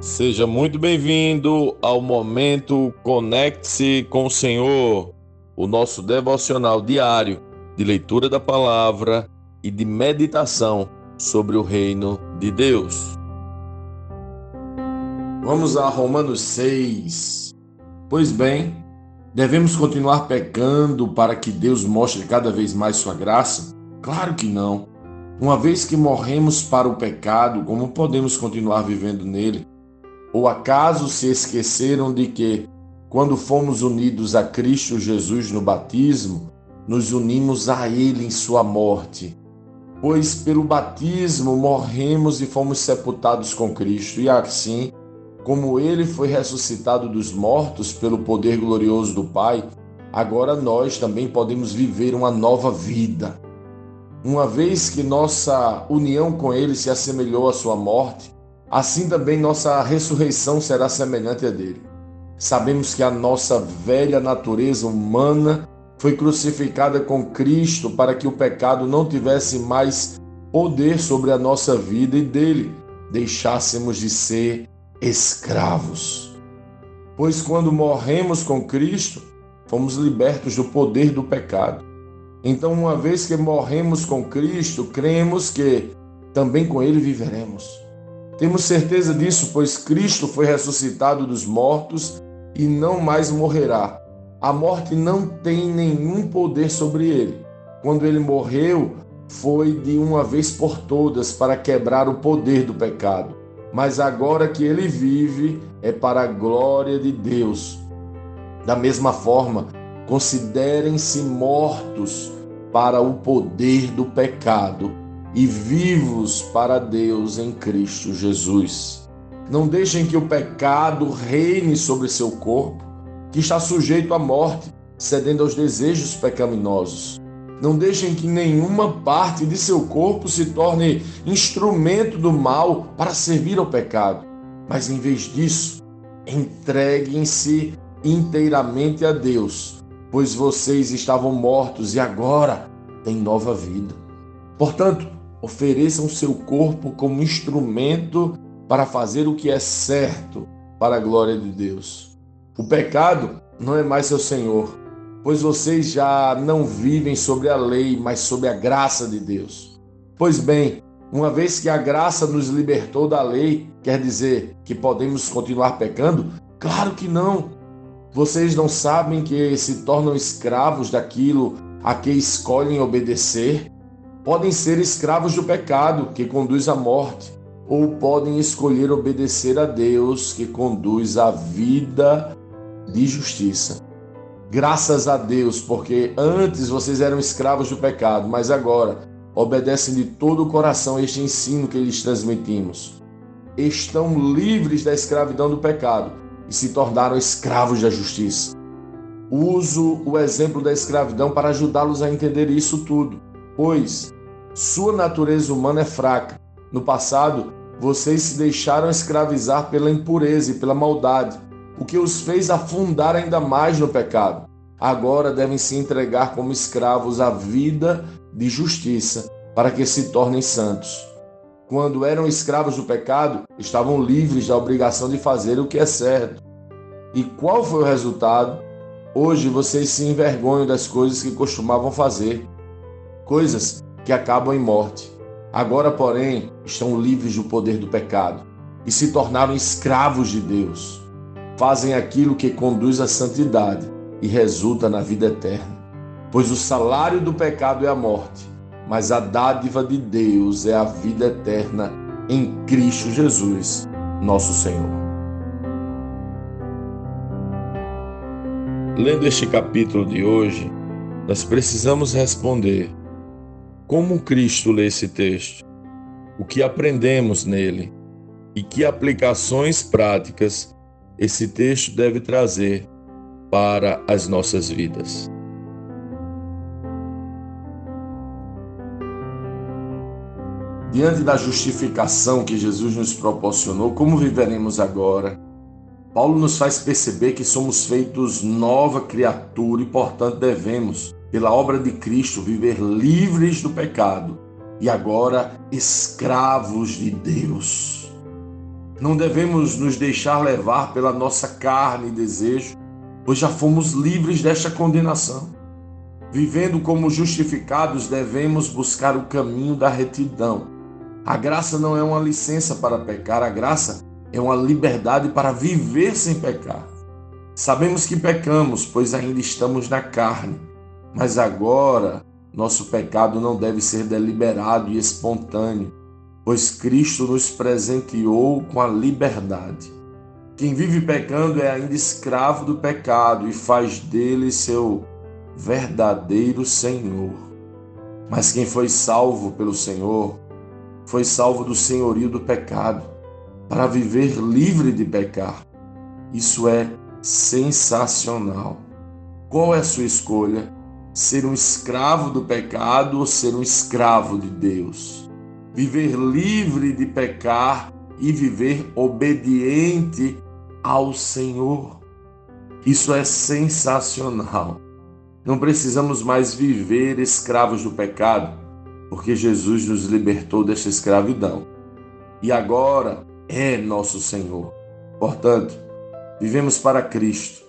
Seja muito bem-vindo ao momento Conecte-se com o Senhor, o nosso devocional diário de leitura da palavra e de meditação sobre o reino de Deus. Vamos a Romanos 6. Pois bem, devemos continuar pecando para que Deus mostre cada vez mais sua graça? Claro que não. Uma vez que morremos para o pecado, como podemos continuar vivendo nele? Ou acaso se esqueceram de que, quando fomos unidos a Cristo Jesus no batismo, nos unimos a Ele em Sua morte? Pois pelo batismo morremos e fomos sepultados com Cristo, e assim, como Ele foi ressuscitado dos mortos pelo poder glorioso do Pai, agora nós também podemos viver uma nova vida. Uma vez que nossa união com Ele se assemelhou à Sua morte, assim também nossa ressurreição será semelhante a dele. Sabemos que a nossa velha natureza humana foi crucificada com Cristo para que o pecado não tivesse mais poder sobre a nossa vida e dele deixássemos de ser escravos. Pois quando morremos com Cristo, fomos libertos do poder do pecado. Então, uma vez que morremos com Cristo, cremos que também com Ele viveremos. Temos certeza disso, pois Cristo foi ressuscitado dos mortos e não mais morrerá. A morte não tem nenhum poder sobre ele. Quando ele morreu, foi de uma vez por todas para quebrar o poder do pecado. Mas agora que ele vive, é para a glória de Deus. Da mesma forma, considerem-se mortos para o poder do pecado e vivos para Deus em Cristo Jesus. Não deixem que o pecado reine sobre seu corpo, que está sujeito à morte, cedendo aos desejos pecaminosos. Não deixem que nenhuma parte de seu corpo se torne instrumento do mal para servir ao pecado. Mas em vez disso, entreguem-se inteiramente a Deus, pois vocês estavam mortos e agora têm nova vida. Portanto, ofereçam seu corpo como instrumento para fazer o que é certo para a glória de Deus. O pecado não é mais seu senhor, pois vocês já não vivem sobre a lei, mas sobre a graça de Deus. Pois bem, uma vez que a graça nos libertou da lei, quer dizer que podemos continuar pecando? Claro que não. Vocês não sabem que se tornam escravos daquilo a que escolhem obedecer? Podem ser escravos do pecado, que conduz à morte, ou podem escolher obedecer a Deus, que conduz à vida de justiça. Graças a Deus, porque antes vocês eram escravos do pecado, mas agora obedecem de todo o coração este ensino que lhes transmitimos. Estão livres da escravidão do pecado e se tornaram escravos da justiça. Uso o exemplo da escravidão para ajudá-los a entender isso tudo pois sua natureza humana é fraca. No passado, vocês se deixaram escravizar pela impureza e pela maldade, o que os fez afundar ainda mais no pecado. Agora devem se entregar como escravos à vida de justiça, para que se tornem santos. Quando eram escravos do pecado, estavam livres da obrigação de fazer o que é certo. E qual foi o resultado? Hoje vocês se envergonham das coisas que costumavam fazer coisas que acabam em morte. Agora, porém, estão livres do poder do pecado e se tornaram escravos de Deus. Fazem aquilo que conduz à santidade e resulta na vida eterna. Pois o salário do pecado é a morte, mas a dádiva de Deus é a vida eterna em Cristo Jesus, nosso Senhor. Lendo este capítulo de hoje, nós precisamos responder como Cristo lê esse texto? O que aprendemos nele? E que aplicações práticas esse texto deve trazer para as nossas vidas? Diante da justificação que Jesus nos proporcionou, como viveremos agora? Paulo nos faz perceber que somos feitos nova criatura e, portanto, devemos pela obra de Cristo, viver livres do pecado e agora escravos de Deus. Não devemos nos deixar levar pela nossa carne e desejo, pois já fomos livres desta condenação. Vivendo como justificados, devemos buscar o caminho da retidão. A graça não é uma licença para pecar, a graça é uma liberdade para viver sem pecar. Sabemos que pecamos, pois ainda estamos na carne, mas agora nosso pecado não deve ser deliberado e espontâneo, pois Cristo nos presenteou com a liberdade. Quem vive pecando é ainda escravo do pecado e faz dele seu verdadeiro Senhor. Mas quem foi salvo pelo Senhor, foi salvo do senhorio do pecado, para viver livre de pecar. Isso é sensacional. Qual é a sua escolha? Ser um escravo do pecado ou ser um escravo de Deus? Viver livre de pecar e viver obediente ao Senhor. Isso é sensacional. Não precisamos mais viver escravos do pecado, porque Jesus nos libertou desta escravidão. E agora é nosso Senhor. Portanto, vivemos para Cristo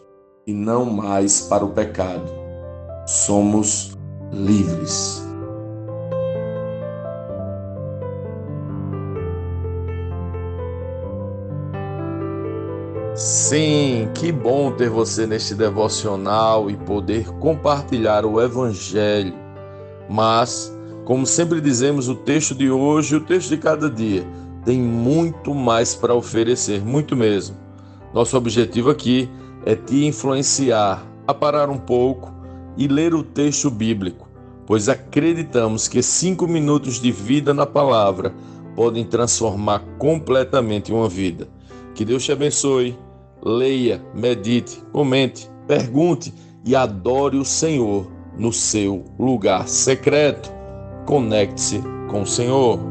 e não mais para o pecado. Somos livres. Sim, que bom ter você neste devocional e poder compartilhar o Evangelho. Mas, como sempre dizemos, o texto de hoje, o texto de cada dia, tem muito mais para oferecer, muito mesmo. Nosso objetivo aqui é te influenciar a parar um pouco e ler o texto bíblico, pois acreditamos que cinco minutos de vida na palavra podem transformar completamente uma vida. Que Deus te abençoe. Leia, medite, comente, pergunte e adore o Senhor no seu lugar secreto. Conecte-se com o Senhor.